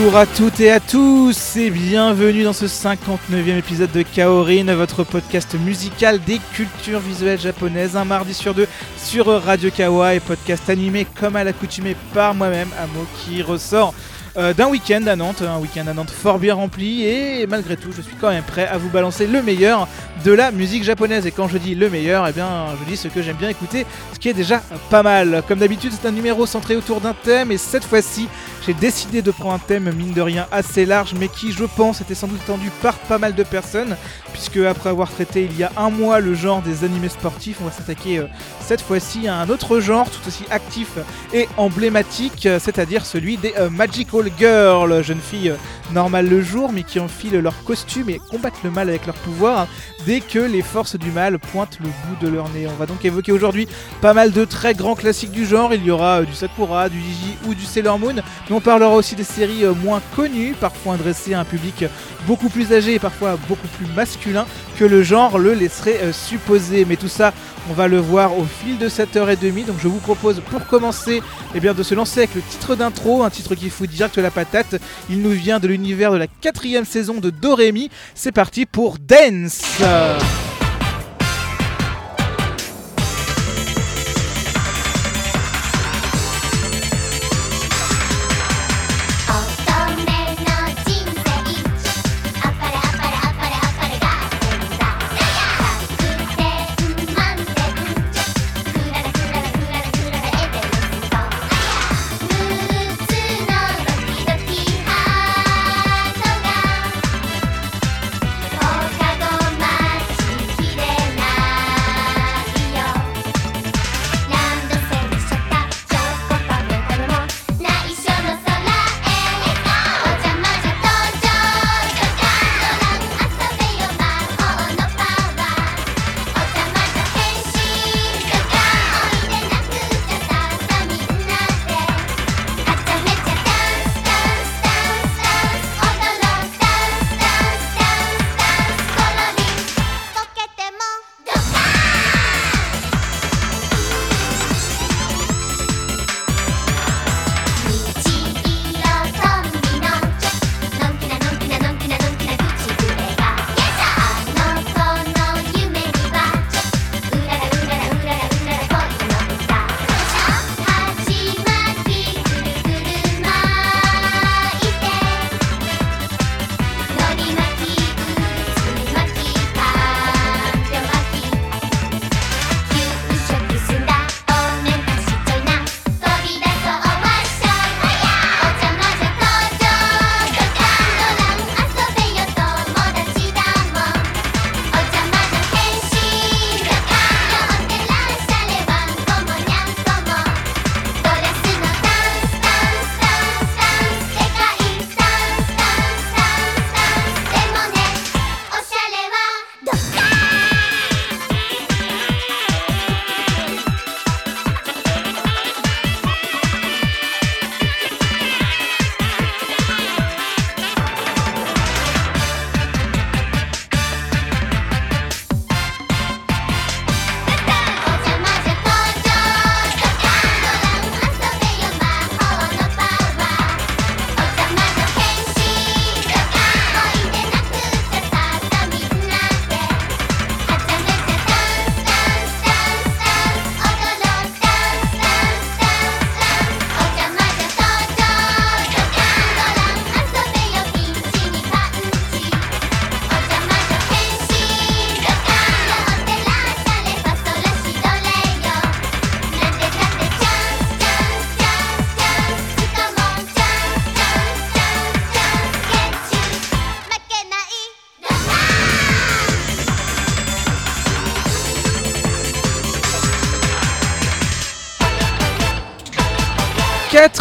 Bonjour à toutes et à tous et bienvenue dans ce 59e épisode de Kaorin, votre podcast musical des cultures visuelles japonaises, un mardi sur deux sur Radio Kawa et podcast animé comme à l'accoutumée par moi-même, Amo qui ressort euh, d'un week-end à Nantes, un week-end à Nantes fort bien rempli et malgré tout je suis quand même prêt à vous balancer le meilleur de la musique japonaise et quand je dis le meilleur, eh bien je dis ce que j'aime bien écouter, ce qui est déjà pas mal. Comme d'habitude c'est un numéro centré autour d'un thème et cette fois-ci j'ai décidé de prendre un thème mine de rien assez large mais qui je pense était sans doute attendu par pas mal de personnes puisque après avoir traité il y a un mois le genre des animés sportifs, on va s'attaquer euh, cette fois-ci à un autre genre tout aussi actif et emblématique, euh, c'est-à-dire celui des euh, Magical Girls, jeunes filles normales le jour mais qui enfilent leur costume et combattent le mal avec leur pouvoir dès que les forces du mal pointent le bout de leur nez. On va donc évoquer aujourd'hui pas mal de très grands classiques du genre, il y aura du Sakura, du Gigi ou du Sailor Moon, mais on parlera aussi des séries moins connues, parfois adressées à un public beaucoup plus âgé et parfois beaucoup plus masculin que le genre le laisserait supposer. Mais tout ça, on va le voir au fil de cette heure et demie. Donc je vous propose pour commencer eh bien, de se lancer avec le titre d'intro, un titre qui fout direct la patate. Il nous vient de l'univers de la quatrième saison de Doremi. C'est parti pour Dance America.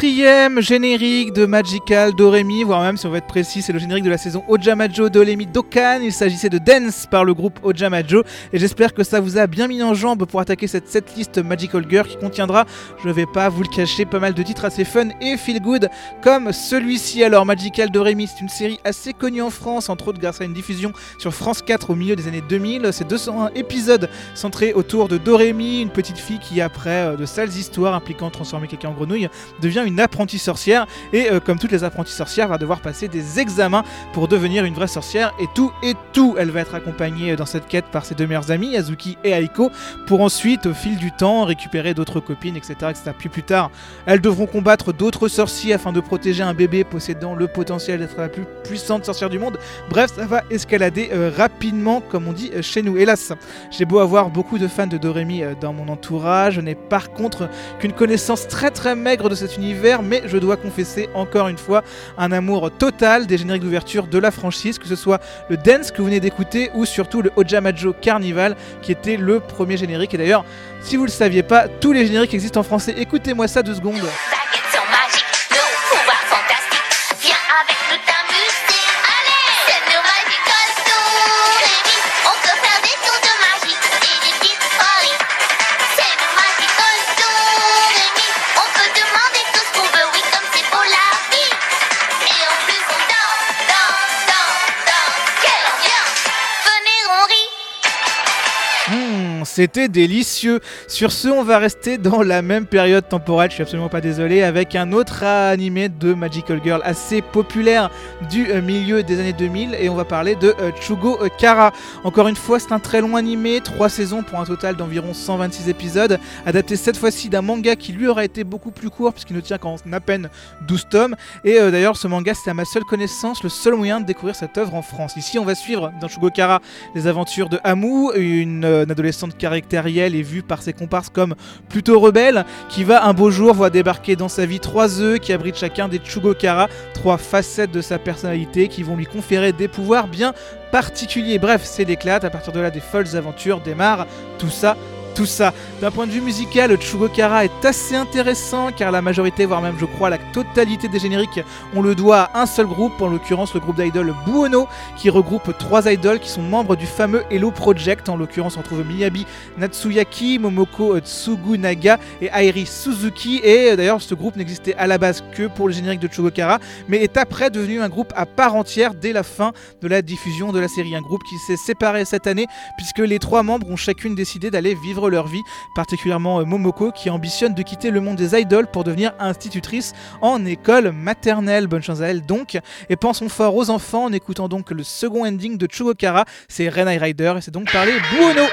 Quatrième générique de Magical Doremi, voire même si on va être précis, c'est le générique de la saison Ojamajo Doremi Dokkan. Il s'agissait de Dance par le groupe Ojamajo et j'espère que ça vous a bien mis en jambe pour attaquer cette setlist Magical Girl qui contiendra, je vais pas vous le cacher, pas mal de titres assez fun et feel good comme celui-ci. Alors Magical Doremi, c'est une série assez connue en France, entre autres grâce à une diffusion sur France 4 au milieu des années 2000. C'est 201 épisodes centrés autour de Doremi, une petite fille qui après euh, de sales histoires impliquant transformer quelqu'un en grenouille devient une apprentie sorcière et euh, comme toutes les apprenties sorcières va devoir passer des examens pour devenir une vraie sorcière et tout et tout. Elle va être accompagnée dans cette quête par ses deux meilleures amies, Azuki et Aiko, pour ensuite au fil du temps récupérer d'autres copines, etc., etc. Puis plus tard, elles devront combattre d'autres sorciers afin de protéger un bébé possédant le potentiel d'être la plus puissante sorcière du monde. Bref, ça va escalader euh, rapidement, comme on dit euh, chez nous. Hélas, j'ai beau avoir beaucoup de fans de Doremi euh, dans mon entourage, je n'ai par contre qu'une connaissance très très maigre de cet univers, mais je dois confesser encore une fois un amour total des génériques d'ouverture de la franchise, que ce soit le dance que vous venez d'écouter ou surtout le Ojamajo Carnival qui était le premier générique. Et d'ailleurs, si vous le saviez pas, tous les génériques existent en français. Écoutez-moi ça deux secondes. C'était délicieux. Sur ce, on va rester dans la même période temporelle, je suis absolument pas désolé, avec un autre animé de Magical Girl assez populaire du euh, milieu des années 2000 et on va parler de euh, Chugo euh, Kara. Encore une fois, c'est un très long animé, 3 saisons pour un total d'environ 126 épisodes, adapté cette fois-ci d'un manga qui lui aurait été beaucoup plus court puisqu'il ne tient qu'en à peine 12 tomes. Et d'ailleurs, ce manga, c'est à ma seule connaissance le seul moyen de découvrir cette œuvre en France. Ici, on va suivre dans Chugo Kara les aventures de euh, une adolescente caractérielle et vue par ses comparses comme plutôt rebelle, qui va un beau jour voir débarquer dans sa vie trois œufs qui abritent chacun des Chugokara, trois facettes de sa personnalité qui vont lui conférer des pouvoirs bien particuliers. Bref, c'est l'éclate, à partir de là des folles aventures démarrent, tout ça tout ça. D'un point de vue musical, Chugokara est assez intéressant car la majorité, voire même je crois la totalité des génériques, on le doit à un seul groupe, en l'occurrence le groupe d'idoles Buono, qui regroupe trois idoles qui sont membres du fameux Hello Project. En l'occurrence, on trouve Miyabi Natsuyaki, Momoko Tsugunaga et Airi Suzuki. Et euh, d'ailleurs, ce groupe n'existait à la base que pour le générique de Chugokara, mais est après devenu un groupe à part entière dès la fin de la diffusion de la série. Un groupe qui s'est séparé cette année puisque les trois membres ont chacune décidé d'aller vivre leur vie, particulièrement euh, Momoko qui ambitionne de quitter le monde des idoles pour devenir institutrice en école maternelle. Bonne chance à elle donc. Et pensons fort aux enfants en écoutant donc le second ending de Chugokara, c'est Renai Rider et c'est donc parler Buono.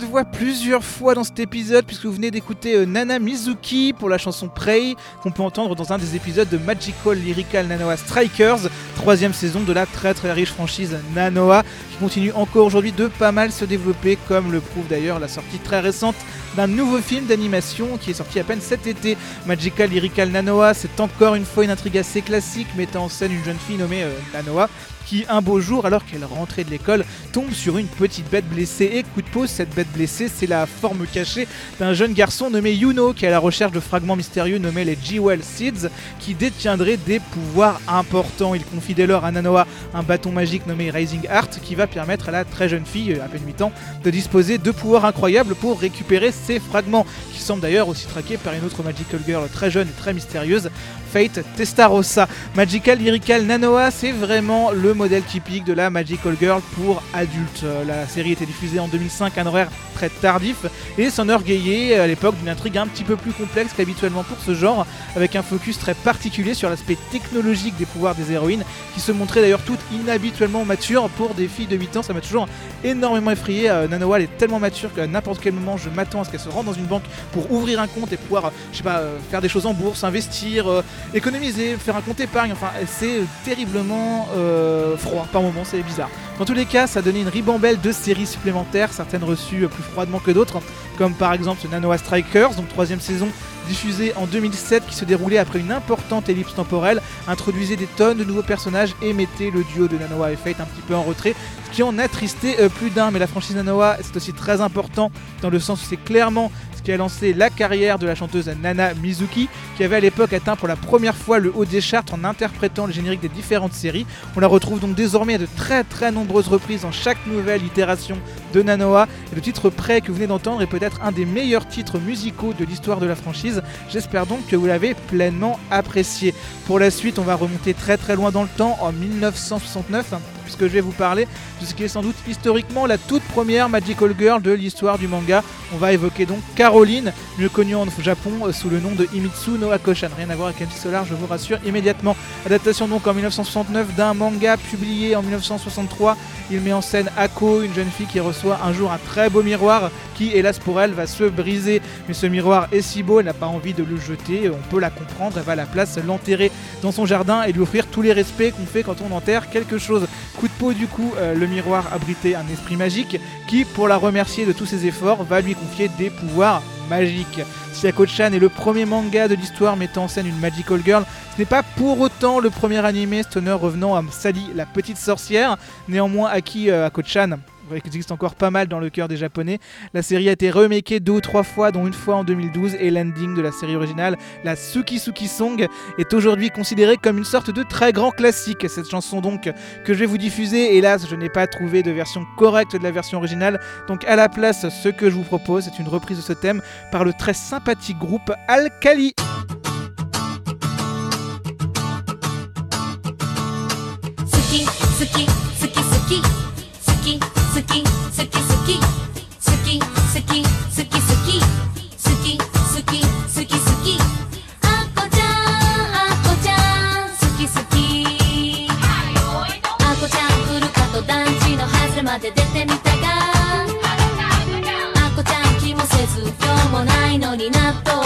voix plusieurs fois dans cet épisode puisque vous venez d'écouter euh, Nana Mizuki pour la chanson Prey qu'on peut entendre dans un des épisodes de Magical Lyrical Nanoa Strikers, troisième saison de la très très riche franchise Nanoa qui continue encore aujourd'hui de pas mal se développer comme le prouve d'ailleurs la sortie très récente d'un nouveau film d'animation qui est sorti à peine cet été. Magical Lyrical Nanoa, c'est encore une fois une intrigue assez classique mettant en scène une jeune fille nommée euh, Nanoa qui, un beau jour, alors qu'elle rentrait de l'école, tombe sur une petite bête blessée. Et coup de pause, cette bête blessée, c'est la forme cachée d'un jeune garçon nommé Yuno, qui est à la recherche de fragments mystérieux nommés les G Well Seeds qui détiendraient des pouvoirs importants. Il confie dès lors à Nanoa un bâton magique nommé Rising Heart, qui va permettre à la très jeune fille, à peine 8 ans, de disposer de pouvoirs incroyables pour récupérer ces fragments, qui semble d'ailleurs aussi traqués par une autre Magical Girl très jeune et très mystérieuse, Fate Testarossa. Magical Lyrical Nanoa, c'est vraiment le modèle typique de la Magical Girl pour adultes. Euh, la série était diffusée en 2005 à un horaire très tardif et s'enorgueillait euh, à l'époque d'une intrigue un petit peu plus complexe qu'habituellement pour ce genre, avec un focus très particulier sur l'aspect technologique des pouvoirs des héroïnes, qui se montraient d'ailleurs toutes inhabituellement matures pour des filles de 8 ans. Ça m'a toujours énormément effrayé. Euh, Nanoa, elle est tellement mature qu'à n'importe quel moment, je m'attends à ce qu'elle se rende dans une banque pour ouvrir un compte et pouvoir, je sais pas, faire des choses en bourse, investir, économiser, faire un compte épargne, enfin c'est terriblement euh, froid par moment, c'est bizarre. Dans tous les cas, ça donnait une ribambelle de séries supplémentaires, certaines reçues euh, plus froidement que d'autres, comme par exemple Nanoa Strikers, donc troisième saison diffusée en 2007 qui se déroulait après une importante ellipse temporelle, introduisait des tonnes de nouveaux personnages et mettait le duo de Nanoa et Fate un petit peu en retrait, ce qui en a tristé euh, plus d'un, mais la franchise Nanoa c'est aussi très important dans le sens où c'est clairement qui a lancé la carrière de la chanteuse Nana Mizuki, qui avait à l'époque atteint pour la première fois le haut des charts en interprétant le générique des différentes séries. On la retrouve donc désormais à de très très nombreuses reprises dans chaque nouvelle itération de Nanoa. Le titre prêt que vous venez d'entendre est peut-être un des meilleurs titres musicaux de l'histoire de la franchise. J'espère donc que vous l'avez pleinement apprécié. Pour la suite, on va remonter très très loin dans le temps en 1969 puisque je vais vous parler de ce qui est sans doute historiquement la toute première Magical Girl de l'histoire du manga. On va évoquer donc Caroline, mieux connue en Japon euh, sous le nom de Imitsu no Akoshan. Rien à voir avec MC Solar, je vous rassure immédiatement. Adaptation donc en 1969 d'un manga publié en 1963. Il met en scène Ako, une jeune fille qui reçoit un jour un très beau miroir qui, hélas pour elle, va se briser. Mais ce miroir est si beau, elle n'a pas envie de le jeter, on peut la comprendre, elle va à la place l'enterrer dans son jardin et lui offrir tous les respects qu'on fait quand on enterre quelque chose. Coup de peau, du coup, euh, le miroir abritait un esprit magique qui, pour la remercier de tous ses efforts, va lui confier des pouvoirs magiques. Siako-chan est le premier manga de l'histoire mettant en scène une magical girl. Ce n'est pas pour autant le premier animé stoner revenant à Sally, la petite sorcière. Néanmoins, Aki euh, Akochan qui existe encore pas mal dans le cœur des Japonais. La série a été remakée deux ou trois fois, dont une fois en 2012, et l'ending de la série originale, la Suki Suki Song, est aujourd'hui considérée comme une sorte de très grand classique. Cette chanson donc que je vais vous diffuser, hélas, je n'ai pas trouvé de version correcte de la version originale, donc à la place, ce que je vous propose, c'est une reprise de ce thème par le très sympathique groupe Alkali. Suki, Suki, Suki. で出てみたが。あこちゃん気もせず今日もないのに納豆。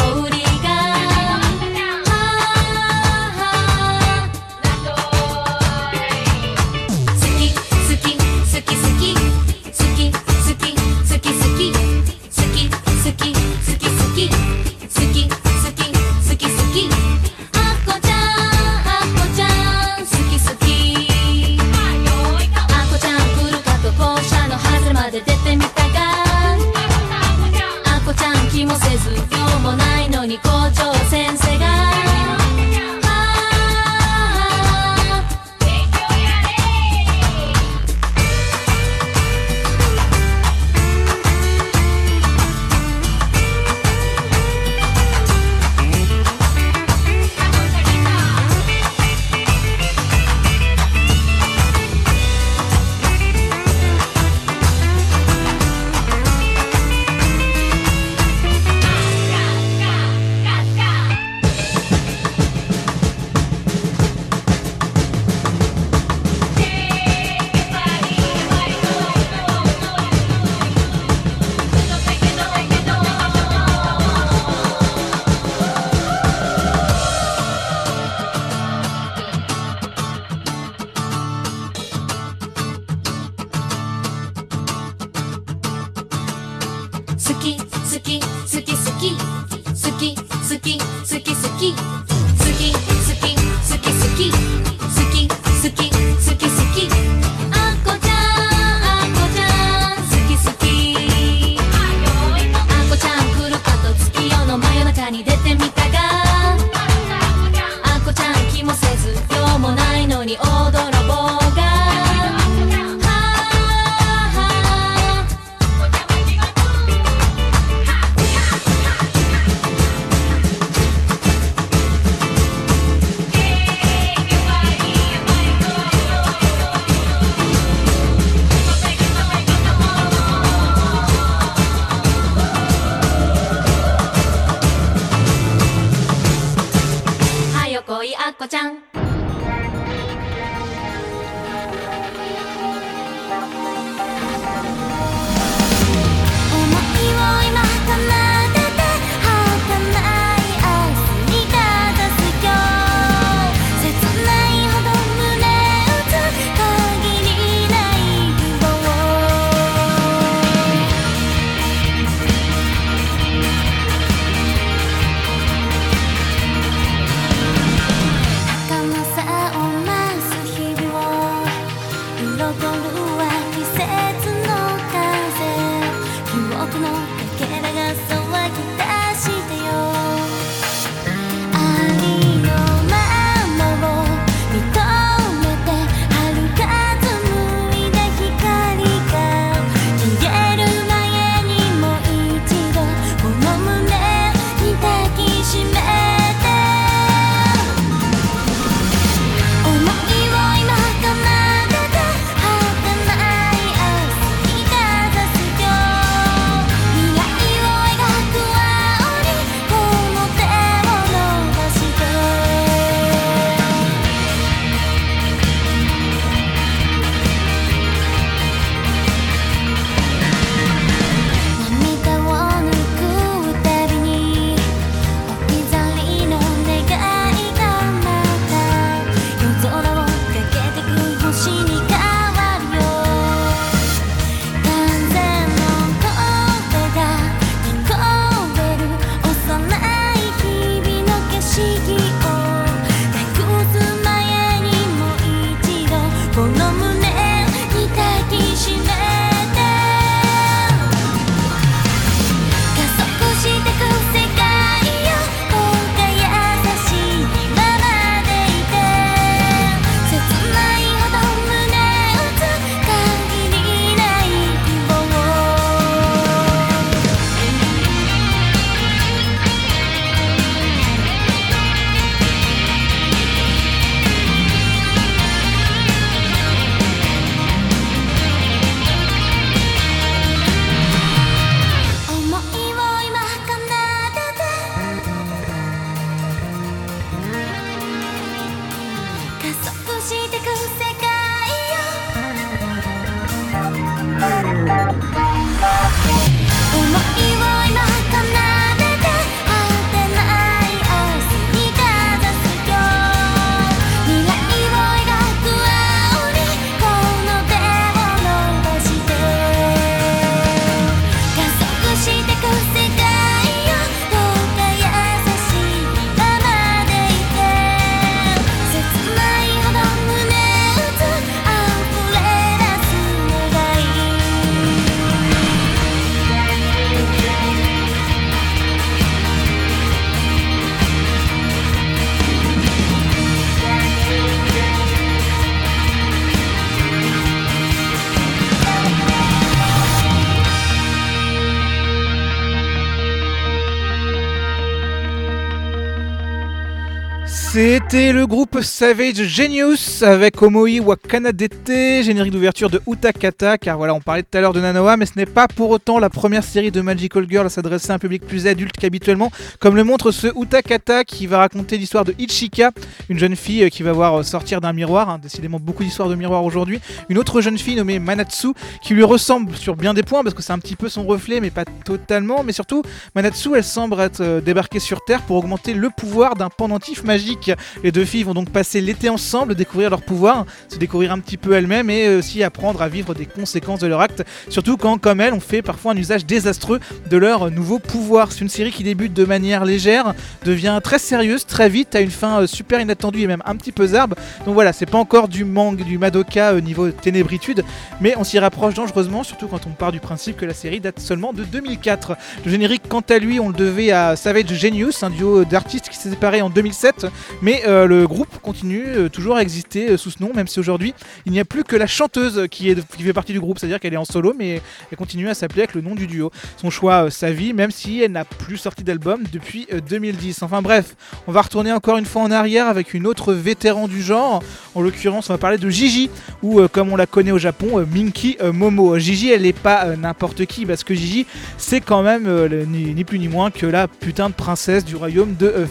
C'était le Savage Genius avec Omoi Wakanadete, générique d'ouverture de Utakata, car voilà, on parlait tout à l'heure de Nanoa, mais ce n'est pas pour autant la première série de Magical Girl à s'adresser à un public plus adulte qu'habituellement, comme le montre ce Utakata qui va raconter l'histoire de Ichika, une jeune fille euh, qui va voir euh, sortir d'un miroir, hein, décidément beaucoup d'histoires de miroirs aujourd'hui, une autre jeune fille nommée Manatsu qui lui ressemble sur bien des points parce que c'est un petit peu son reflet, mais pas totalement, mais surtout Manatsu elle semble être euh, débarquée sur Terre pour augmenter le pouvoir d'un pendentif magique. Les deux filles vont donc passer l'été ensemble, découvrir leur pouvoir, se découvrir un petit peu elles-mêmes et aussi apprendre à vivre des conséquences de leur acte, surtout quand, comme elles, on fait parfois un usage désastreux de leur nouveau pouvoir. C'est une série qui débute de manière légère, devient très sérieuse très vite, à une fin euh, super inattendue et même un petit peu zarbe. Donc voilà, c'est pas encore du manque, du Madoka euh, niveau ténébritude, mais on s'y rapproche dangereusement, surtout quand on part du principe que la série date seulement de 2004. Le générique, quant à lui, on le devait à Savage Genius, un duo d'artistes qui s'est séparé en 2007, mais euh, le groupe continue euh, toujours à exister euh, sous ce nom, même si aujourd'hui il n'y a plus que la chanteuse qui, est, qui fait partie du groupe, c'est-à-dire qu'elle est en solo, mais elle continue à s'appeler avec le nom du duo. Son choix, euh, sa vie, même si elle n'a plus sorti d'album depuis euh, 2010. Enfin bref, on va retourner encore une fois en arrière avec une autre vétéran du genre. En l'occurrence, on va parler de Gigi, ou comme on la connaît au Japon, Minky Momo. Gigi, elle n'est pas n'importe qui, parce que Gigi, c'est quand même ni, ni plus ni moins que la putain de princesse du royaume de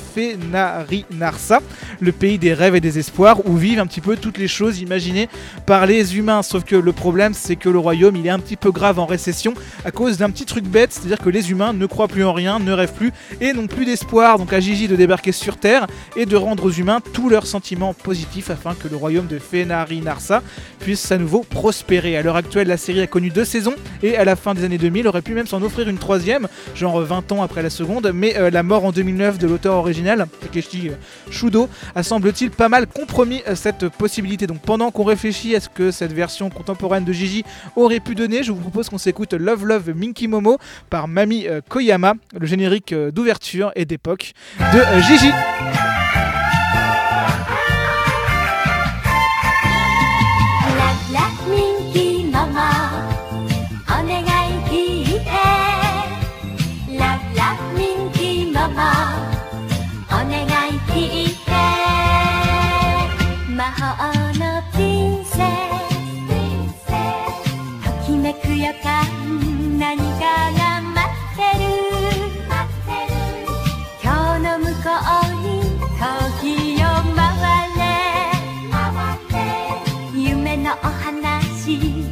Nars. Narsa, le pays des rêves et des espoirs où vivent un petit peu toutes les choses imaginées par les humains. Sauf que le problème, c'est que le royaume, il est un petit peu grave en récession à cause d'un petit truc bête, c'est-à-dire que les humains ne croient plus en rien, ne rêvent plus et n'ont plus d'espoir. Donc à Gigi de débarquer sur Terre et de rendre aux humains tous leurs sentiments positifs afin que le royaume de Fenari Narsa puisse à nouveau prospérer. À l'heure actuelle, la série a connu deux saisons et à la fin des années 2000 aurait pu même s'en offrir une troisième, genre 20 ans après la seconde, mais euh, la mort en 2009 de l'auteur original, Takeshi euh, Shudo, a semble-t-il pas mal compromis euh, cette possibilité? Donc pendant qu'on réfléchit à ce que cette version contemporaine de Gigi aurait pu donner, je vous propose qu'on s'écoute Love Love Minky Momo par Mami euh, Koyama, le générique euh, d'ouverture et d'époque de Gigi.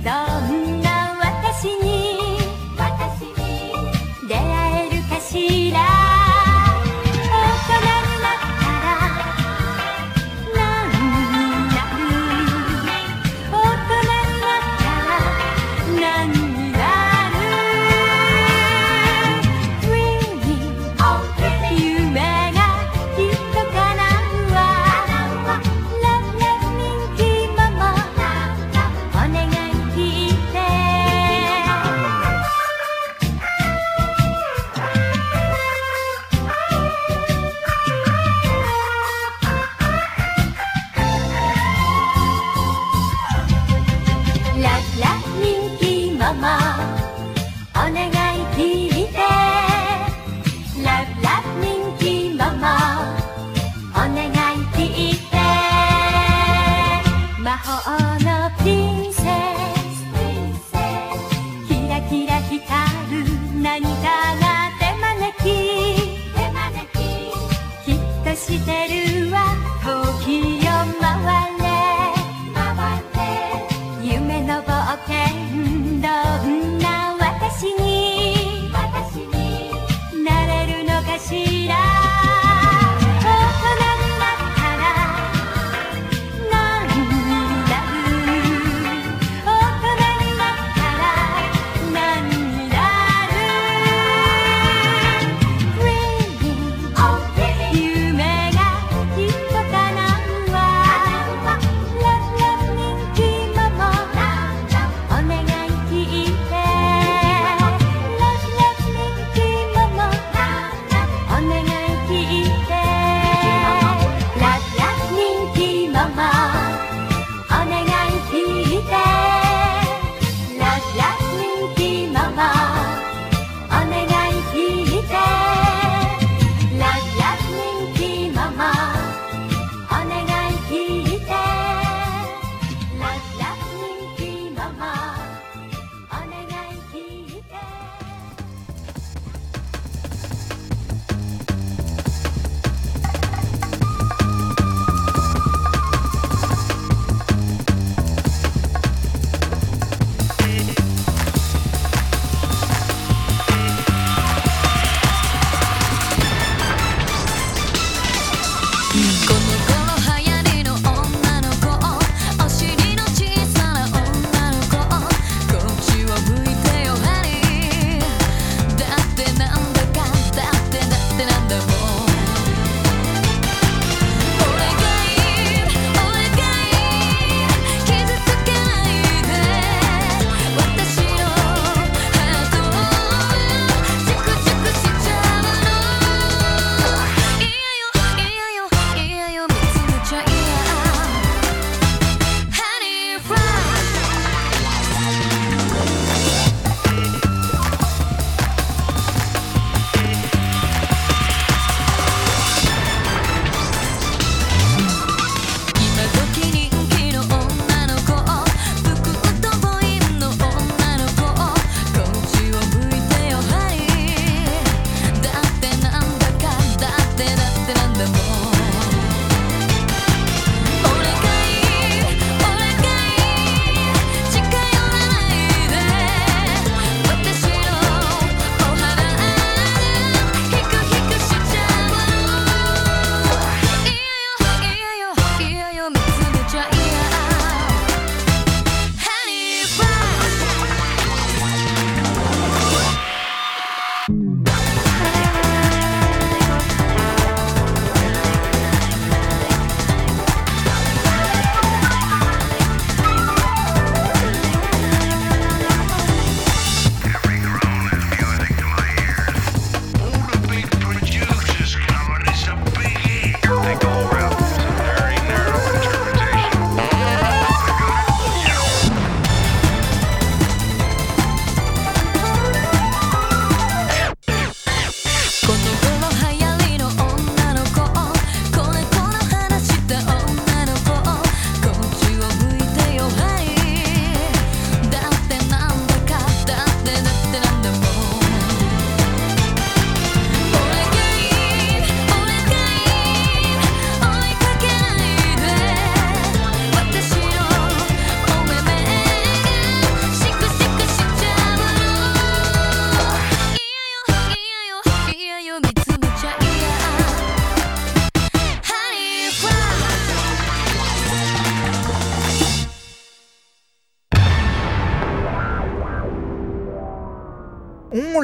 んな私に出会えるかしら。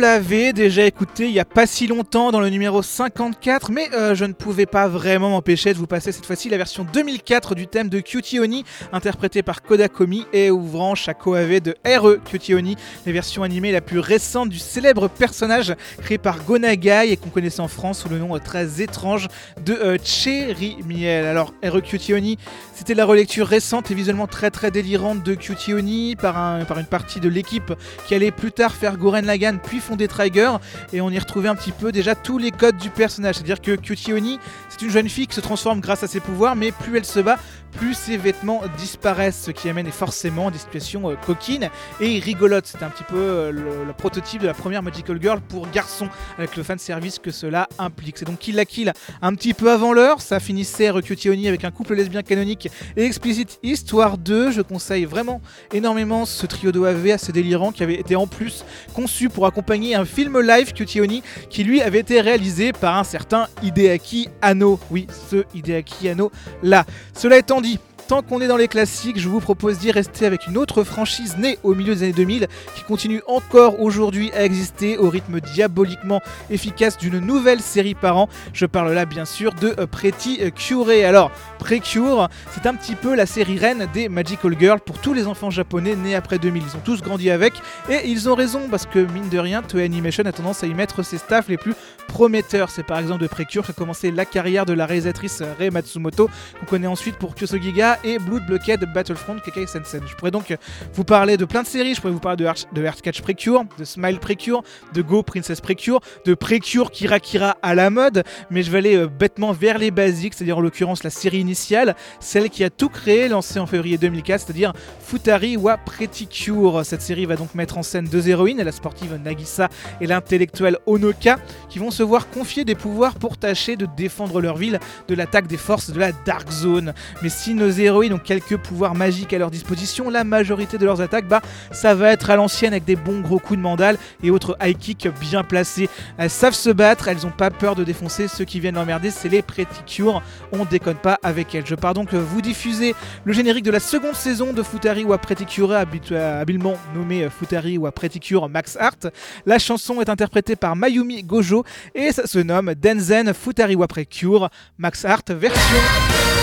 L'avait déjà écouté il y a pas si longtemps dans le numéro 54, mais euh, je ne pouvais pas vraiment m'empêcher de vous passer cette fois-ci la version 2004 du thème de Cutie Oni, interprété par Kodakomi et ouvrant chaque OAV de RE Cutie Oni, la version animée la plus récente du célèbre personnage créé par Gonagai et qu'on connaissait en France sous le nom euh, très étrange de euh, Cherry Miel. Alors, RE Cutie Oni, c'était la relecture récente et visuellement très très délirante de Cutie Oni par, un- par une partie de l'équipe qui allait plus tard faire Goren Lagann puis fonder Trigger et on y retrouvait un petit peu déjà tous les codes du personnage. C'est-à-dire que Cutie Oni, c'est une jeune fille qui se transforme grâce à ses pouvoirs, mais plus elle se bat, plus ses vêtements disparaissent, ce qui amène forcément des situations euh, coquines et rigolotes. C'était un petit peu euh, le, prototype de la première Magical Girl pour garçons, avec le fan service que cela implique. C'est donc Kill la Kill un petit peu avant l'heure. Ça finissait Cutie Oni avec un couple lesbien canonique et Explicit Histoire 2. Je conseille vraiment énormément ce trio d'OAV assez délirant qui avait été en plus conçu pour accompagner un film live Cutie Oni qui lui avait été réalisé par un certain Hideaki Anno. Oui, ce Hideaki Anno là. Cela étant dit, tant qu'on est dans les classiques, je vous propose d'y rester avec une autre franchise née au milieu des années 2000 qui continue encore aujourd'hui à exister au rythme diaboliquement efficace d'une nouvelle série par an. Je parle là bien sûr de euh, Pretty Cure. Alors, Precure, c'est un petit peu la série reine des Magical Girls pour tous les enfants japonais nés après 2000. Ils ont tous grandi avec et ils ont raison parce que mine de rien, Toei Animation a tendance à y mettre ses staffs les plus prometteurs. C'est par exemple de Precure qu'a commencé la carrière de la réalisatrice Rei Matsumoto, qu'on connaît ensuite pour Kyosogiga et Blood Blockade Battlefront Kekai Sensen. Je pourrais donc vous parler de plein de séries, je pourrais vous parler de, Arch- de Precure, de Smile Precure, de Go Princess Precure, de Precure Kira Kira à la mode, mais je vais aller euh, bêtement vers les basiques, c'est-à-dire en l'occurrence la série initiale, celle qui a tout créé, lancée en février 2004, c'est-à-dire Futari wa Pretty Cure. Cette série va donc mettre en scène deux héroïnes, la sportive Nagisa et l'intellectuel Onoka, qui vont se voir confier des pouvoirs pour tâcher de défendre leur ville de l'attaque des forces de la Dark Zone. Mais si nos héroïnes ont quelques pouvoirs magiques à leur disposition, la majorité de leurs attaques, bah, ça va être à l'ancienne avec des bons gros coups de mandale et autres high kicks bien placés. Elles savent se battre, elles ont pas peur de défoncer ceux qui viennent l'emmerder, c'est les Pretty Cure. On déconne pas avec elles. Je pars donc vous diffuser le générique de la seconde saison de Futari wa Pretty Cure, habilement nommé Futari wa Pretty Cure Max Art. La chanson est interprétée par Mayumi Gojo et ça se nomme Denzen Futari wa Pretty Cure Max Art version.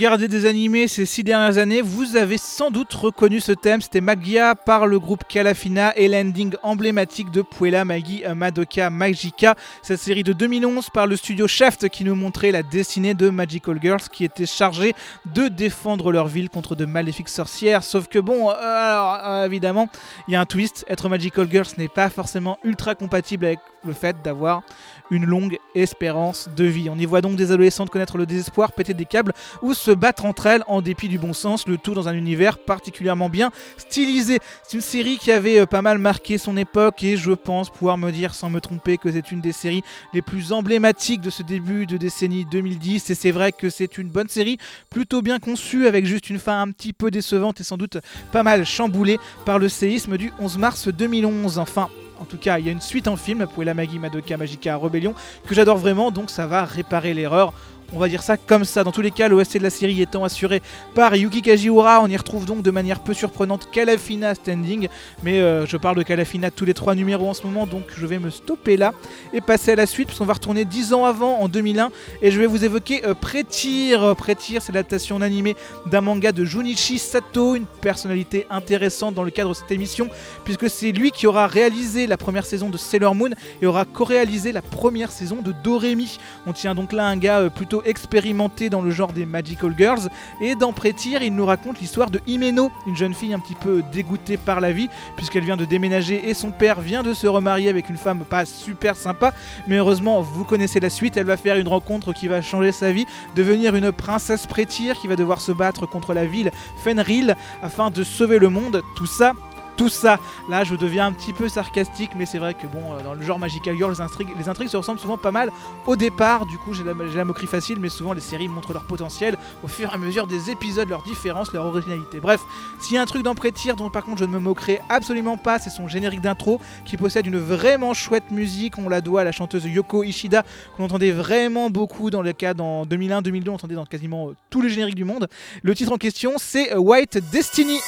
Regardé des animés ces six dernières années, vous avez sans doute reconnu ce thème. C'était Magia par le groupe Calafina et l'ending emblématique de Puella Magi Madoka Magica. Cette série de 2011 par le studio Shaft qui nous montrait la destinée de Magical Girls qui étaient chargées de défendre leur ville contre de maléfiques sorcières. Sauf que bon, euh, alors euh, évidemment, il y a un twist. Être Magical Girls n'est pas forcément ultra compatible avec le fait d'avoir une longue espérance de vie. On y voit donc des adolescentes connaître le désespoir, péter des câbles ou se battre entre elles en dépit du bon sens, le tout dans un univers particulièrement bien stylisé. C'est une série qui avait euh, pas mal marqué son époque et je pense pouvoir me dire sans me tromper que c'est une des séries les plus emblématiques de ce début de décennie 2010 et c'est vrai que c'est une bonne série plutôt bien conçue avec juste une fin un petit peu décevante et sans doute pas mal chamboulée par le séisme du 11 mars 2011. Enfin, en tout cas, il y a une suite en film, Puella Magi Madoka Magica Rebellion, que j'adore vraiment, donc ça va réparer l'erreur. On va dire ça comme ça. Dans tous les cas, l'OST de la série étant assuré par Yuki Kajiura, on y retrouve donc de manière peu surprenante Kalafina Standing. Mais euh, je parle de Kalafina tous les trois numéros en ce moment, donc je vais me stopper là et passer à la suite, puisqu'on va retourner 10 ans avant, en 2001, et je vais vous évoquer euh, Prétire. Prétire, c'est l'adaptation animée d'un manga de Junichi Sato, une personnalité intéressante dans le cadre de cette émission, puisque c'est lui qui aura réalisé la première saison de Sailor Moon et aura co-réalisé la première saison de Doremi. On tient donc là un gars euh, plutôt expérimenté dans le genre des Magical Girls. Et dans Prétire, il nous raconte l'histoire de Himeno, une jeune fille un petit peu dégoûtée par la vie, puisqu'elle vient de déménager et son père vient de se remarier avec une femme pas super sympa. Mais heureusement, vous connaissez la suite, elle va faire une rencontre qui va changer sa vie, devenir une princesse Prétire qui va devoir se battre contre la ville Fenril afin de sauver le monde. Tout ça tout ça. Là, je deviens un petit peu sarcastique, mais c'est vrai que bon, euh, dans le genre Magical Girl, les intrigues, se ressemblent souvent pas mal au départ. Du coup, j'ai la, moquerie facile, mais souvent les séries montrent leur potentiel au fur et à mesure des épisodes, leurs différences, leur originalité. Bref, s'il y a un truc dans Prétire dont par contre je ne me moquerai absolument pas, c'est son générique d'intro qui possède une vraiment chouette musique. On la doit à la chanteuse Yoko Ishida, qu'on entendait vraiment beaucoup dans le cas en 2001-2002, on entendait dans quasiment euh, tous les génériques du monde. Le titre en question, c'est euh, White Destiny.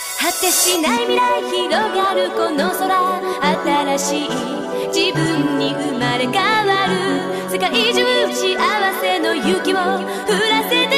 広がるこの空新しい自分に生まれ変わる世界中幸せの雪を降らせて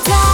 た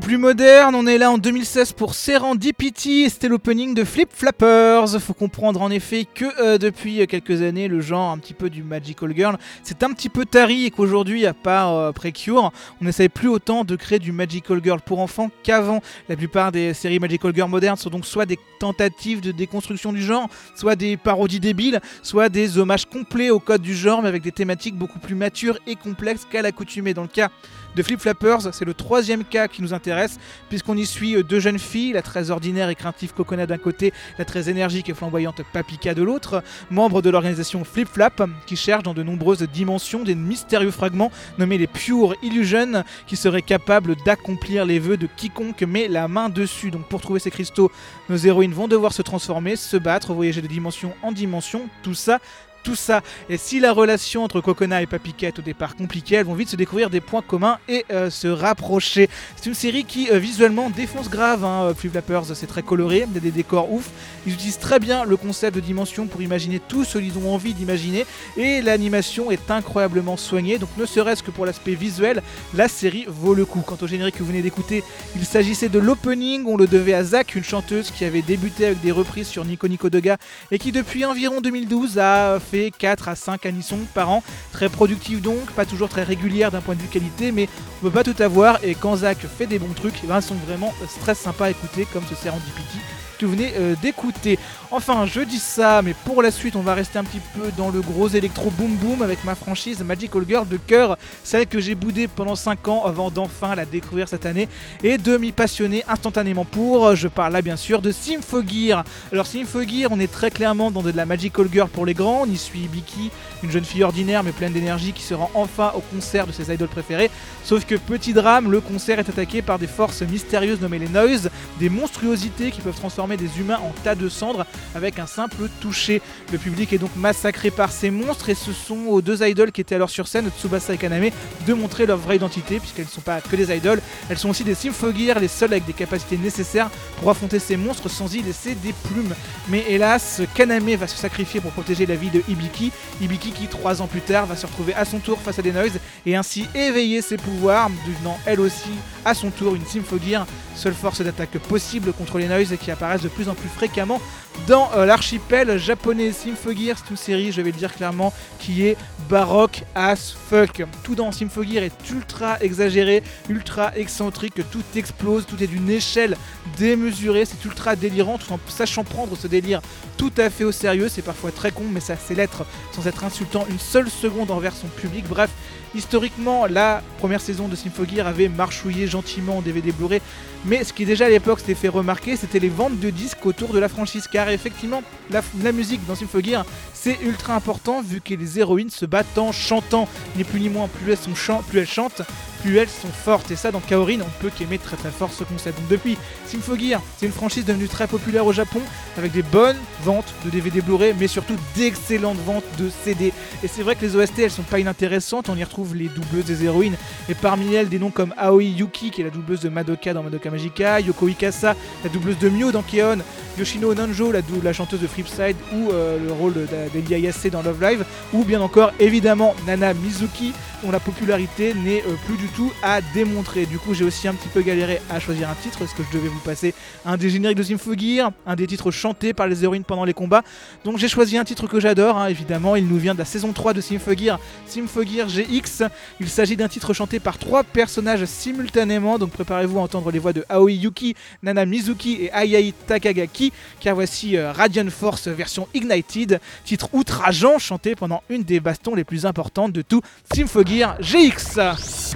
Plus moderne, on est là en 2016 pour Serendipity, c'était l'opening de Flip Flappers. Faut comprendre en effet que euh, depuis quelques années, le genre un petit peu du Magical Girl, c'est un petit peu tari et qu'aujourd'hui, à part euh, Precure, on n'essaye plus autant de créer du Magical Girl pour enfants qu'avant. La plupart des séries Magical Girl modernes sont donc soit des tentatives de déconstruction du genre, soit des parodies débiles, soit des hommages complets au code du genre, mais avec des thématiques beaucoup plus matures et complexes qu'à l'accoutumée. Dans le cas de Flip Flappers, c'est le troisième cas qui nous intéresse, puisqu'on y suit euh, deux jeunes filles, la très ordinaire et craintive Coconut d'un côté, la très énergique et flamboyante Papika de l'autre, membres de l'organisation Flip Flap, qui cherchent dans de nombreuses dimensions des mystérieux fragments nommés les Pure Illusion, qui seraient capables d'accomplir les vœux de quiconque met la main dessus. Donc pour trouver ces cristaux, nos héroïnes vont devoir se transformer, se battre, voyager de dimension en dimension, tout ça tout ça. Et si la relation entre Coconut et Papika est au départ compliquée, elles vont vite se découvrir des points communs et euh, se rapprocher. C'est une série qui euh, visuellement défonce grave. Hein, Flip Flappers, c'est très coloré, il y a des décors ouf. Ils utilisent très bien le concept de dimension pour imaginer tout ce qu'ils ont envie d'imaginer. Et l'animation est incroyablement soignée. Donc ne serait-ce que pour l'aspect visuel, la série vaut le coup. Quant au générique que vous venez d'écouter, il s'agissait de l'opening. On le devait à Zach, une chanteuse qui avait débuté avec des reprises sur Nico Nico Dega et qui depuis environ 2012 a fait 4 à 5 anissons par an. Très productive donc, pas toujours très régulière d'un point de vue qualité, mais on peut pas tout avoir. Et quand Zach fait des bons trucs, eh ben, ils sont vraiment très sympas à écouter, comme ce Serendipity que vous venez euh, d'écouter. Enfin, je dis ça, mais pour la suite, on va rester un petit peu dans le gros électro boom boom avec ma franchise Magical Girl de cœur, celle que j'ai boudée pendant 5 ans avant d'enfin la découvrir cette année et de m'y passionner instantanément pour. Je parle là bien sûr de Symphogear. Alors Symphogear, on est très clairement dans de la Magical Girl pour les grands. On y suit Biki, une jeune fille ordinaire mais pleine d'énergie qui se rend enfin au concert de ses idoles préférées. Sauf que petit drame, le concert est attaqué par des forces mystérieuses nommées les Noise, des monstruosités qui peuvent transformer des humains en tas de cendres avec un simple toucher. Le public est donc massacré par ces monstres et ce sont aux deux idoles qui étaient alors sur scène, Tsubasa et Kaname, de montrer leur vraie identité puisqu'elles ne sont pas que des idoles, elles sont aussi des Symphogear, les seules avec des capacités nécessaires pour affronter ces monstres sans y laisser des plumes. Mais hélas, Kaname va se sacrifier pour protéger la vie de Ibiki, Ibiki qui trois ans plus tard va se retrouver à son tour face à des Noise et ainsi éveiller ses pouvoirs, devenant elle aussi à son tour une Symphogear, seule force d'attaque possible contre les Noise qui apparaissent de plus en plus fréquemment dans euh, l'archipel japonais. Symphogear, c'est une série, je vais le dire clairement, qui est baroque as fuck. Tout dans Symphogear est ultra exagéré, ultra excentrique, tout explose, tout est d'une échelle démesurée, c'est ultra délirant, tout en sachant prendre ce délire tout à fait au sérieux. C'est parfois très con, mais ça c'est l'être sans être insultant une seule seconde envers son public. Bref, historiquement, la première saison de Symphogear avait marchouillé gentiment en DVD Blu-ray, mais ce qui déjà à l'époque s'était fait remarquer, c'était les ventes de disques autour de la franchise, car effectivement, la, musique dans Symphogear, c'est ultra important vu que les héroïnes se battent en chantant, ni plus ni moins, plus elles, sont plus elles chantent, elles sont fortes. Et ça, dans Kaorin, on peut qu'aimer très très fort ce concept. Donc depuis, Symphogear, c'est une franchise devenue très populaire au Japon, avec des bonnes ventes de DVD Blu-ray, mais surtout d'excellentes ventes de CD. Et c'est vrai que les OST, elles sont pas inintéressantes, on y retrouve les doubleuses des héroïnes, et parmi elles, des noms comme Aoi Yuki, qui est la doubleuse de Madoka dans Madoka Magica, Yoko Ikasa, la doubleuse de Mio dans Keon, Yoshino Nanjo, la, la chanteuse de Flipside, ou euh, le rôle de- d'Elia Yase dans Love Live, ou bien encore évidemment Nana Mizuki, dont la popularité n'est euh, plus du tout à démontrer. Du coup, j'ai aussi un petit peu galéré à choisir un titre, parce que je devais vous passer un des génériques de Symphogear, un des titres chantés par les héroïnes pendant les combats. Donc j'ai choisi un titre que j'adore, hein, évidemment, il nous vient de la saison 3 de Symphogear, Symphogear GX. Il s'agit d'un titre chanté par trois personnages simultanément, donc préparez-vous à entendre les voix de Aoi Yuki, Nana Mizuki et Ayai Takagaki, car voici euh, Radiant Force version Ignited, titre outrageant chanté pendant une des bastons les plus importantes de tout Symphogear GX.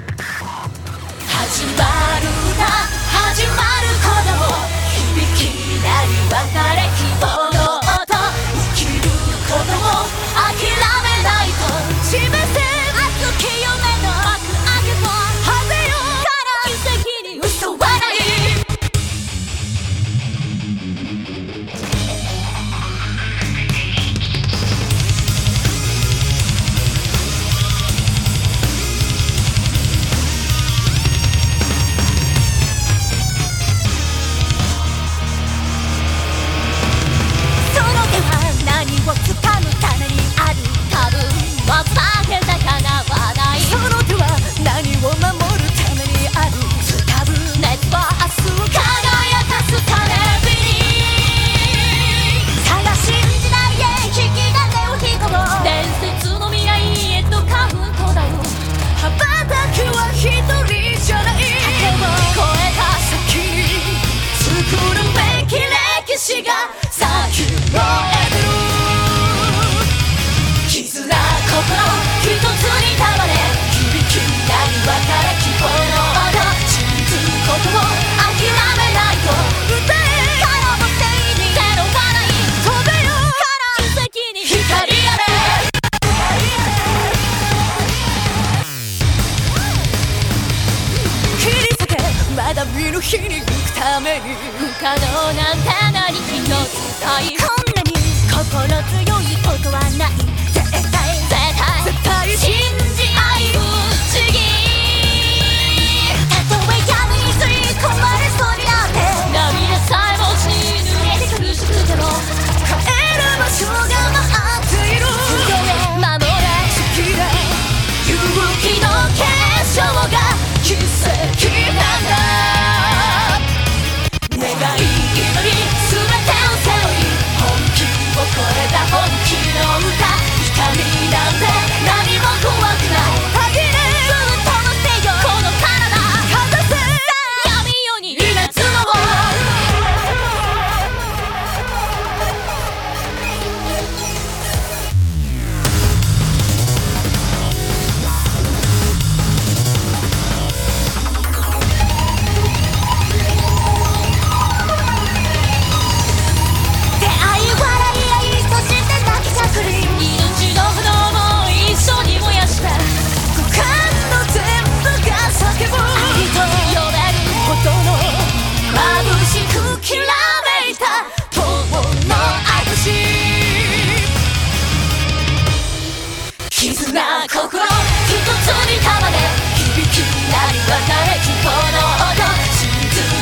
始まるな。始まる子供響き鳴り別れ希望。可能なんなり一ついこんなに心強いことはない。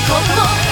冲锋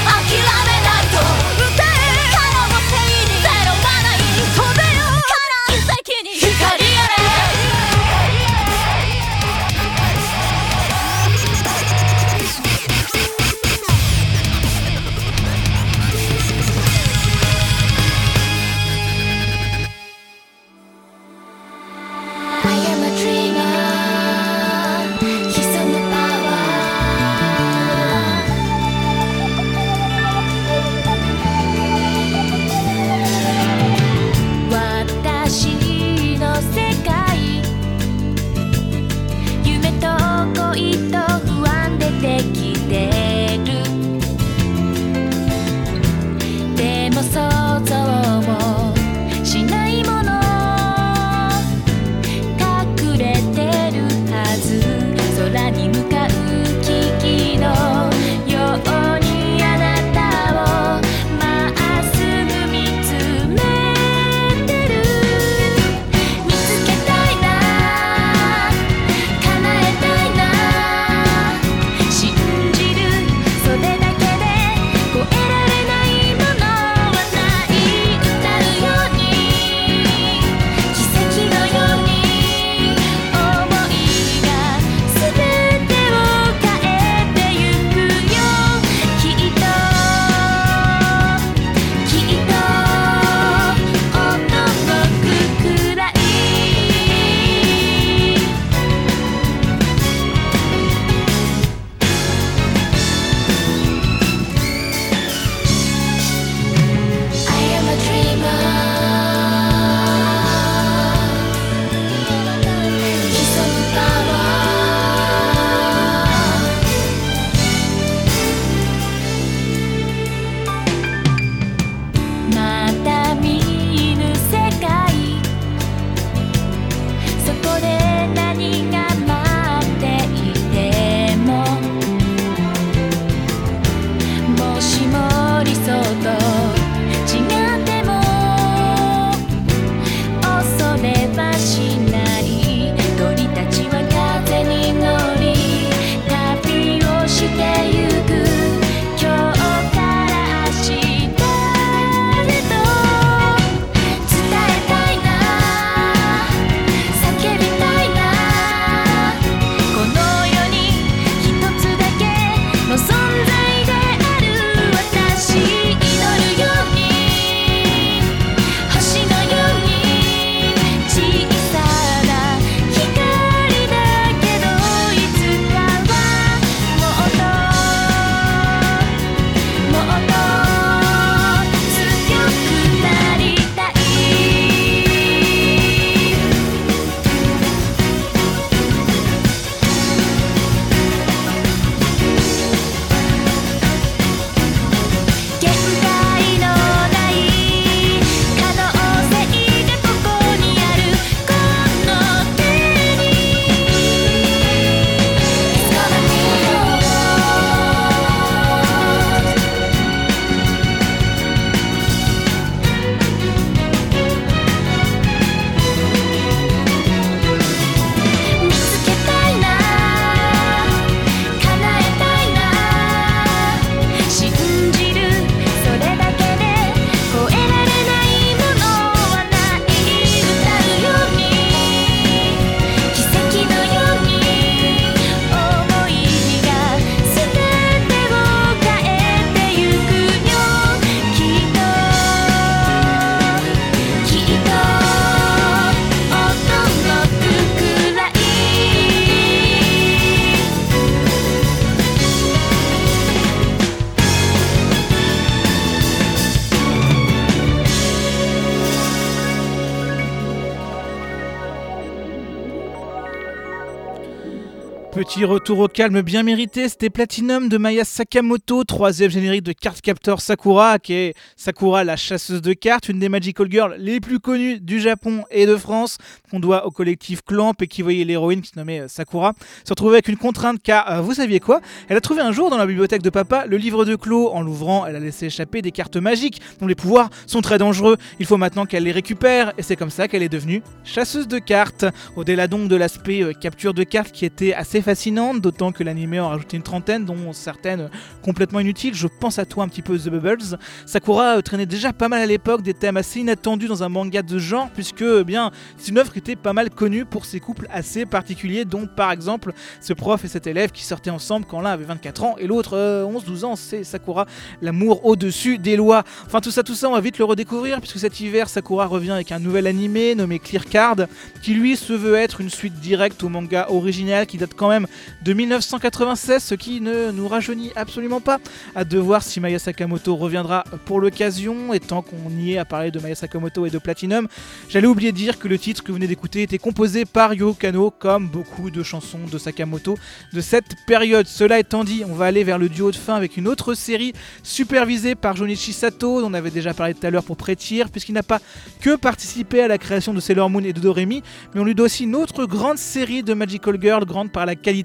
Retour au calme bien mérité, c'était Platinum de Maya Sakamoto, troisième générique de Card Captor Sakura, qui est Sakura la chasseuse de cartes, une des Magical Girls les plus connues du Japon et de France, qu'on doit au collectif Clamp et qui voyait l'héroïne qui se nommait euh, Sakura, se retrouver avec une contrainte car, euh, vous saviez quoi? Elle a trouvé un jour dans la bibliothèque de papa le livre de Clos. En l'ouvrant, elle a laissé échapper des cartes magiques dont les pouvoirs sont très dangereux. Il faut maintenant qu'elle les récupère et c'est comme ça qu'elle est devenue chasseuse de cartes. Au-delà donc de l'aspect euh, capture de cartes qui était assez d'autant que l'anime en rajouté une trentaine, dont certaines complètement inutiles. Je pense à toi un petit peu The Bubbles. Sakura euh, traînait déjà pas mal à l'époque des thèmes assez inattendus dans un manga de genre, puisque eh bien c'est une œuvre qui était pas mal connue pour ses couples assez particuliers, dont par exemple ce prof et cet élève qui sortaient ensemble quand l'un avait 24 ans et l'autre 11-12 ans. C'est Sakura, l'amour au-dessus des lois. Enfin tout ça, tout ça, on va vite le redécouvrir, puisque cet hiver Sakura revient avec un nouvel animé nommé Clear Card, qui lui se veut être une suite directe au manga original qui date quand même de 1996, ce qui ne nous rajeunit absolument pas. À de voir si Maya Sakamoto reviendra pour l'occasion, et tant qu'on y est à parler de Maya Sakamoto et de Platinum, j'allais oublier de dire que le titre que vous venez d'écouter était composé par Yo Kano, comme beaucoup de chansons de Sakamoto de cette période. Cela étant dit, on va aller vers le duo de fin avec une autre série supervisée par Jonichi Sato, dont on avait déjà parlé tout à l'heure pour Prétir, puisqu'il n'a pas que participé à la création de Sailor Moon et de Doremi, mais on lui doit aussi une autre grande série de Magical Girl, grande par la qualité.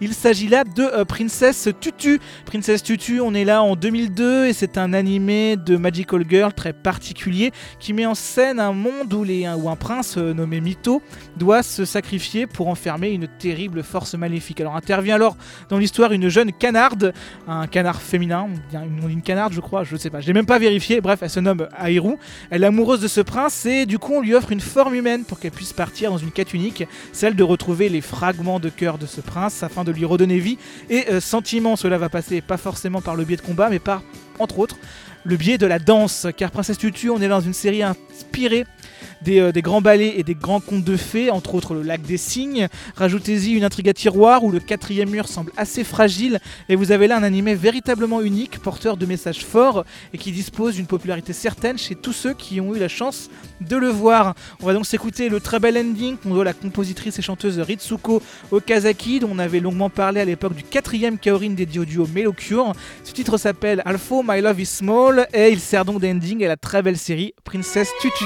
Il s'agit là de euh, Princess Tutu. Princess Tutu, on est là en 2002 et c'est un animé de Magical Girl très particulier qui met en scène un monde où, un prince euh, nommé Mito doit se sacrifier pour enfermer une terrible force maléfique. Alors intervient alors dans l'histoire une jeune canarde, un canard féminin, une, canarde je crois, je sais pas, je l'ai même pas vérifié, bref elle se nomme Aïrou, elle est amoureuse de ce prince et du coup on lui offre une forme humaine pour qu'elle puisse partir dans une quête unique, celle de retrouver les fragments de cœur de ce prince afin de lui redonner vie et euh, sentiment. Cela va passer pas forcément par le biais de combat, mais par, entre autres, le biais de la danse. Car Princesse Tutu, on est dans une série inspirée des, euh, des grands ballets et des grands contes de fées, entre autres le lac des cygnes. Rajoutez-y une intrigue à tiroir où le quatrième mur semble assez fragile et vous avez là un animé véritablement unique, porteur de messages forts et qui dispose d'une popularité certaine chez tous ceux qui ont eu la chance de le voir. On va donc s'écouter le très bel ending qu'on doit à la compositrice et chanteuse Ritsuko Okazaki, dont on avait longuement parlé à l'époque du quatrième Kaorin dédié au duo Melocure. Ce titre s'appelle Alpha My Love is Small et il sert donc d'ending à la très belle série Princess Tutu.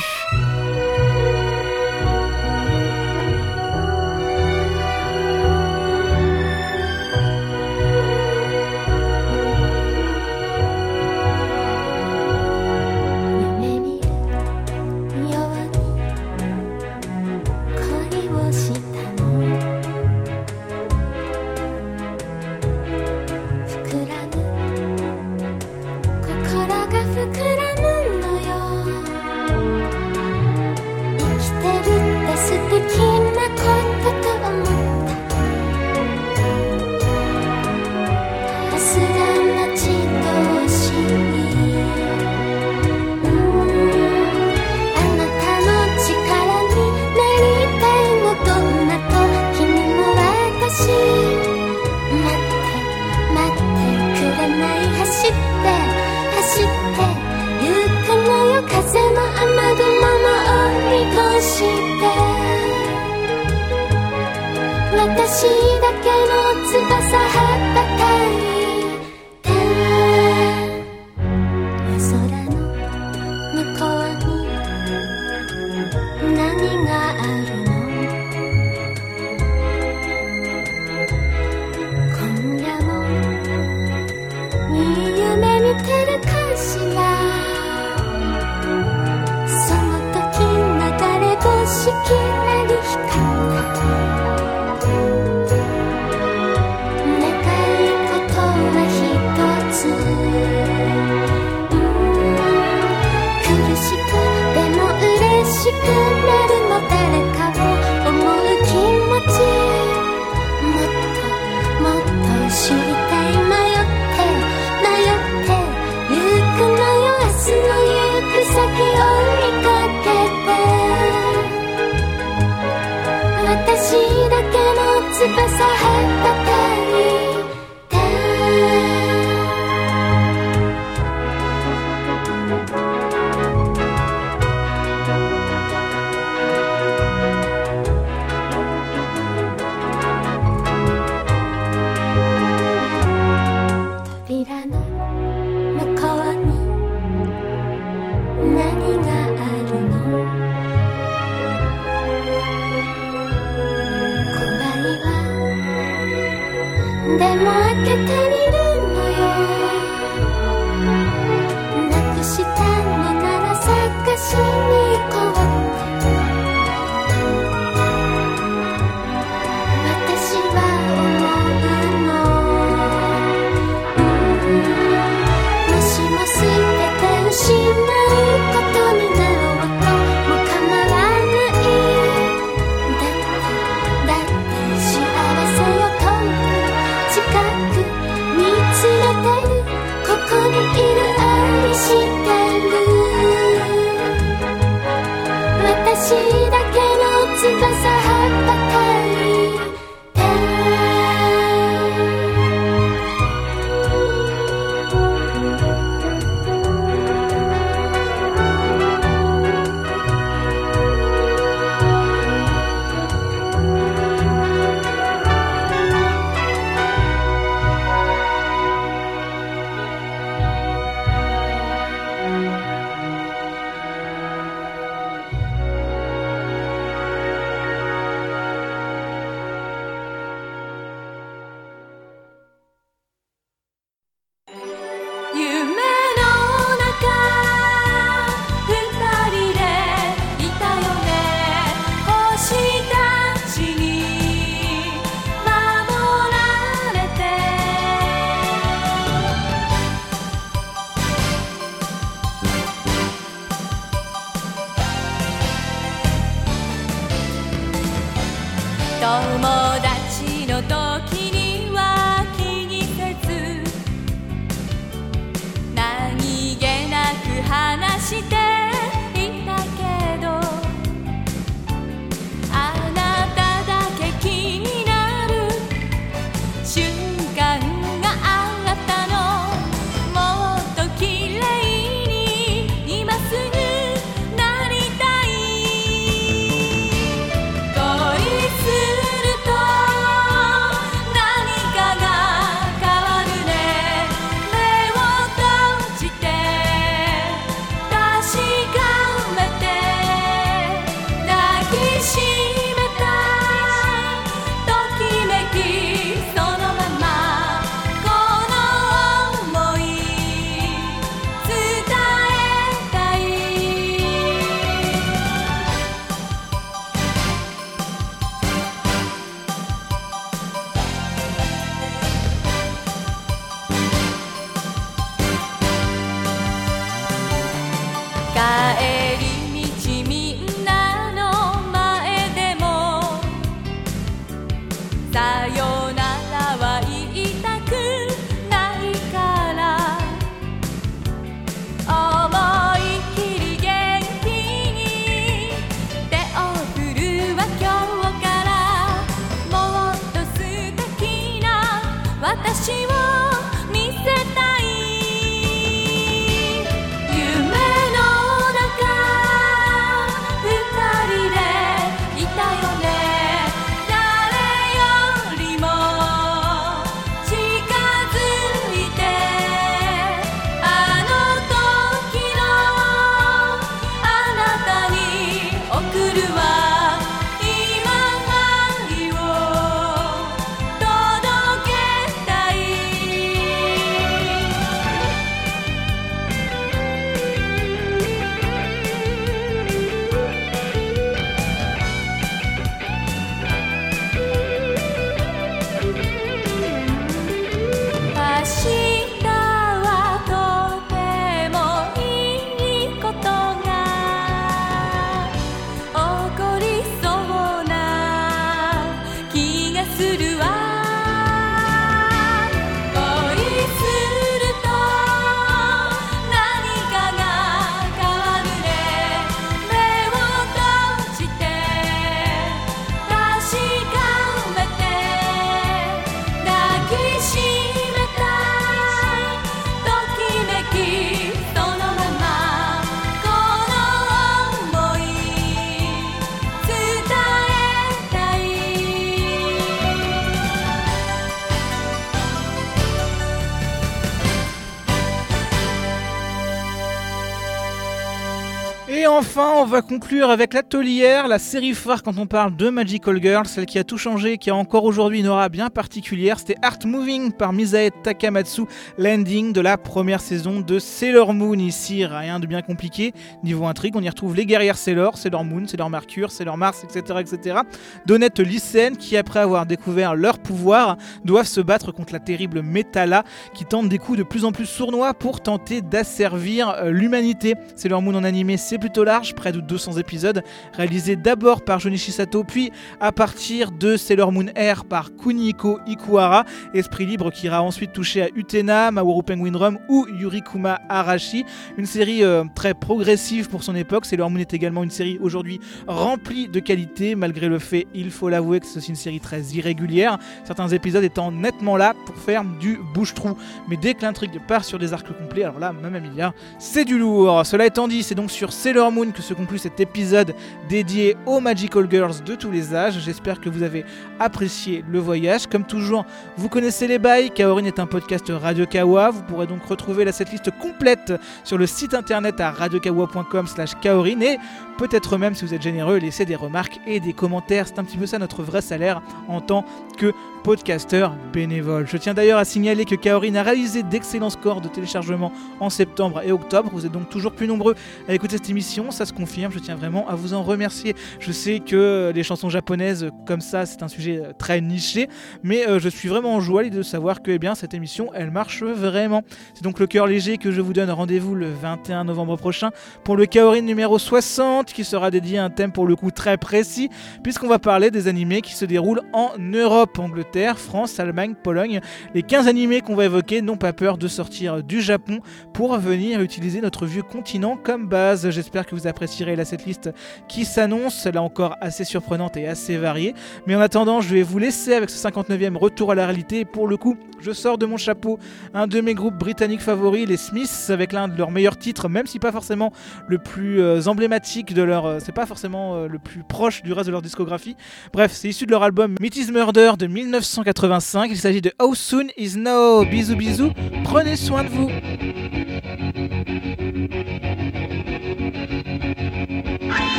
Va conclure avec La Taulière, la série phare quand on parle de Magical Girl, celle qui a tout changé, qui a encore aujourd'hui une aura bien particulière. C'était Art Moving par Misae Takamatsu, landing de la première saison de Sailor Moon. Ici, rien de bien compliqué. Niveau intrigue, on y retrouve les guerrières Sailor, Sailor Moon, Sailor Mercure, Sailor Mars, etc. etc. D'honnêtes lycéennes qui, après avoir découvert leur pouvoir, doivent se battre contre la terrible Metala qui tente des coups de plus en plus sournois pour tenter d'asservir euh, l'humanité. Sailor Moon en animé, c'est plutôt large, près de 200 épisodes, réalisé d'abord par Junichi Sato, puis à partir de Sailor Moon Air par Kuniko Ikuhara, esprit libre qui ira ensuite toucher à Utena, Mamoru Penguin Drum ou Yurikuma Arashi. Une série euh, très progressive pour son époque. Sailor Moon est également une série aujourd'hui remplie de qualité, malgré le fait, il faut l'avouer, que c'est aussi une série très irrégulière, certains épisodes étant nettement là pour faire du bouche-trou. Mais dès que l'intrigue part sur des arcs complets, alors là, même Emilia, c'est du lourd. Cela étant dit, c'est donc sur Sailor Moon que se conclut cet épisode dédié aux Magical Girls de tous les âges. J'espère que vous avez apprécié le voyage. Comme toujours, vous connaissez les bails. Kaorin est un podcast Radio Kawa. Vous pourrez donc retrouver la setlist complète sur le site internet à radiokawa.com slash kaorin et peut-être même si vous êtes généreux, laisser des remarques et des commentaires. C'est un petit peu ça notre vrai salaire en tant que podcasteur bénévole. Je tiens d'ailleurs à signaler que Kaorin a réalisé d'excellents scores de téléchargement en septembre et octobre. Vous êtes donc toujours plus nombreux à écouter cette émission, ça se confirme. Je tiens vraiment à vous en remercier. Je sais que les chansons japonaises comme ça, c'est un sujet euh, très niché, mais euh, je suis vraiment en joie de savoir que eh bien, cette émission, elle marche vraiment. C'est donc le cœur léger que je vous donne rendez-vous le 21 novembre prochain pour le Kaorin numéro 60 qui sera dédié à un thème pour le coup très précis puisqu'on va parler des animés qui se déroulent en Europe, Angleterre, France, Allemagne, Pologne. Les 15 animés qu'on va évoquer n'ont pas peur de sortir du Japon pour venir utiliser notre vieux continent comme base. J'espère que vous apprécierez la setlist qui s'annonce, là encore assez surprenante et assez variée. Mais en attendant, je vais vous laisser avec ce 59e retour à la réalité. Et pour le coup, je sors de mon chapeau un de mes groupes britanniques favoris, les Smiths, avec l'un de leurs meilleurs titres, même si pas forcément le plus euh, emblématique de leur. euh, c'est pas forcément euh, le plus proche du reste de leur discographie. Bref, c'est issu de leur album Meet is Murder de 1985. Il s'agit de How Soon Is Now. Bisous, bisous. Prenez soin de vous.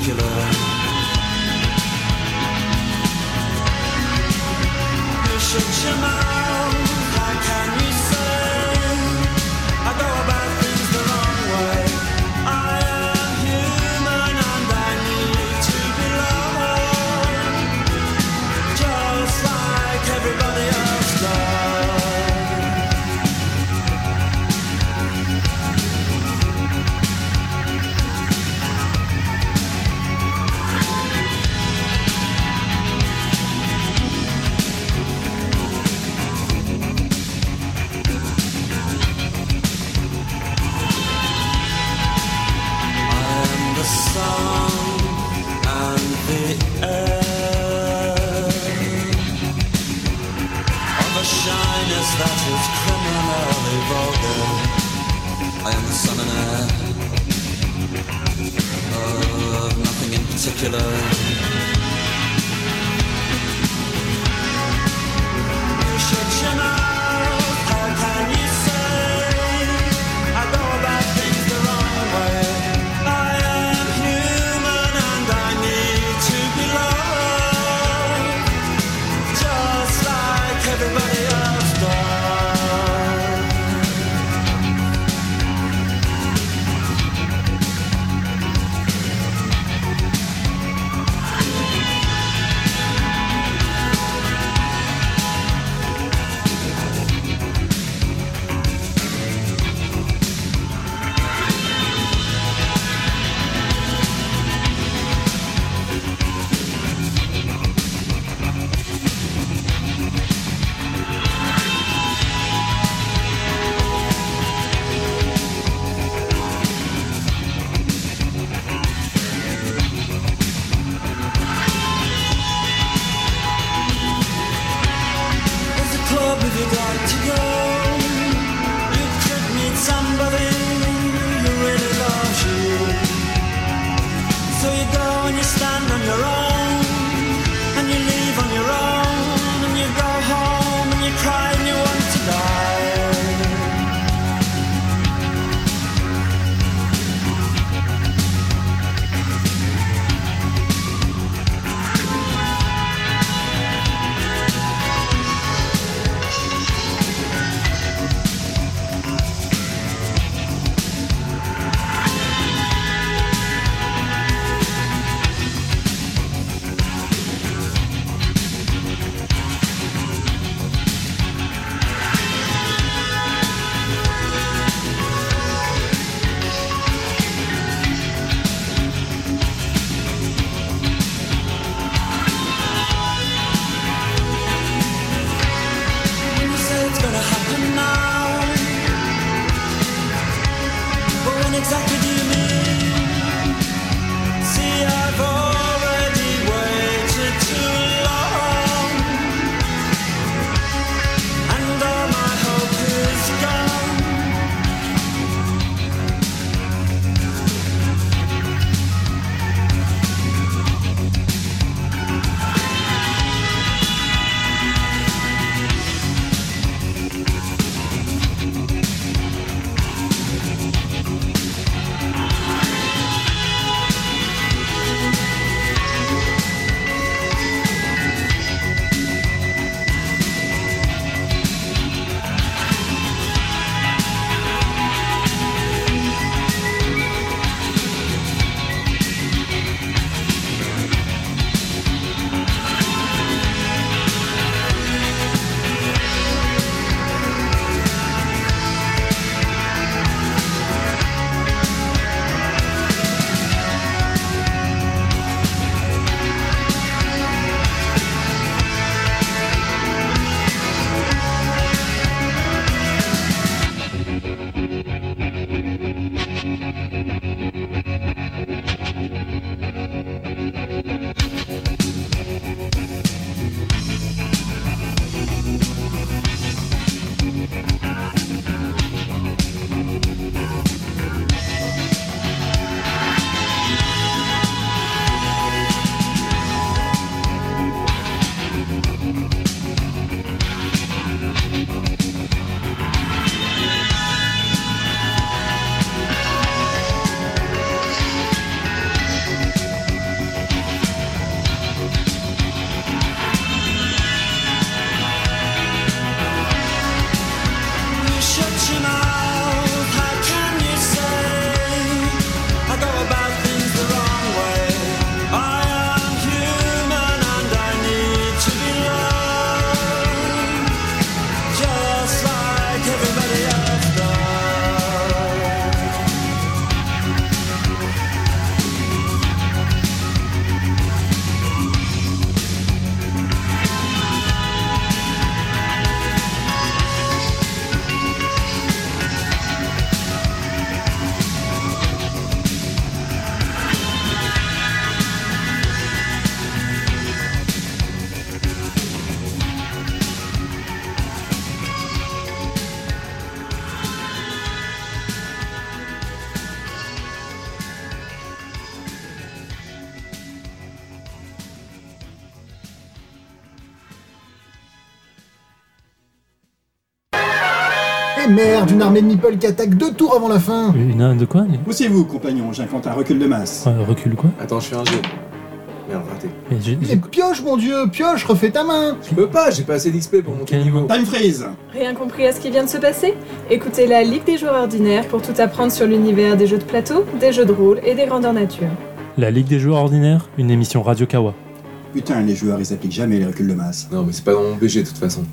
particular. Bishop Jamal. am summoner of nothing in particular. Et merde, une armée de meeple qui attaque deux tours avant la fin Une de quoi Poussez-vous, compagnon, j'invente un recul de masse. Euh, Recule quoi Attends, je fais un jeu. Merde, raté. Mais j'ai- Mais j'ai- pioche, mon dieu, pioche, refais ta main Je peux pas, j'ai pas assez d'XP pour monter Quel- niveau. Time freeze Rien compris à ce qui vient de se passer Écoutez la Ligue des joueurs ordinaires pour tout apprendre sur l'univers des jeux de plateau, des jeux de rôle et des grandeurs nature. La Ligue des joueurs ordinaires, une émission Radio Kawa. Putain, les joueurs, ils appliquent jamais les reculs de masse. Non, mais c'est pas dans mon BG de toute façon.